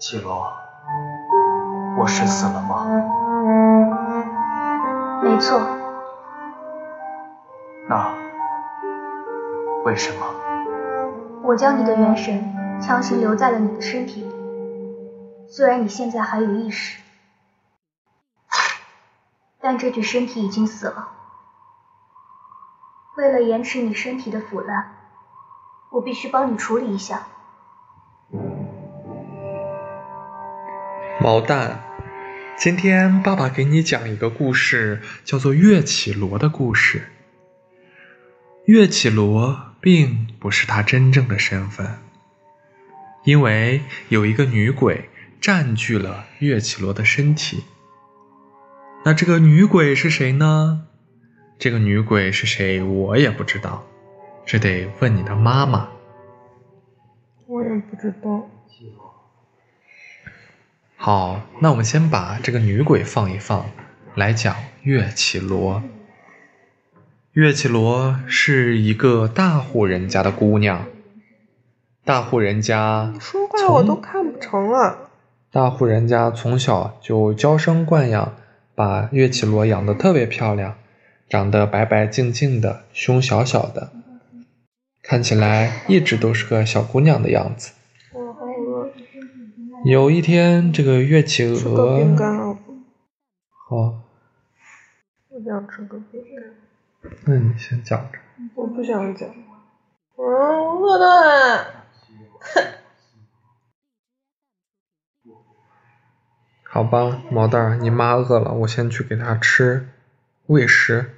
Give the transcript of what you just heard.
绮罗我是死了吗？没错。那为什么？我将你的元神强行留在了你的身体里虽然你现在还有意识但这具身体已经死了。为了延迟你身体的腐烂我必须帮你处理一下毛蛋，今天爸爸给你讲一个故事，叫做岳绮罗的故事。岳绮罗并不是他真正的身份，因为有一个女鬼占据了岳绮罗的身体。那这个女鬼是谁呢？这个女鬼是谁？我也不知道，这得问你的妈妈。我也不知道。好，那我们先把这个女鬼放一放，来讲岳绮罗。岳绮罗是一个大户人家的姑娘。大户人家，说话我都看不成了。大户人家从小就娇生惯养，把岳绮罗养得特别漂亮，长得白白净净的，胸小小的，看起来一直都是个小姑娘的样子。有一天，这个岳绮吃个饼干罗，好，我想吃个饼干。那你先讲着。我不想讲。嗯，饿的。很。好吧，毛蛋儿，你妈饿了，我先去给她吃喂食。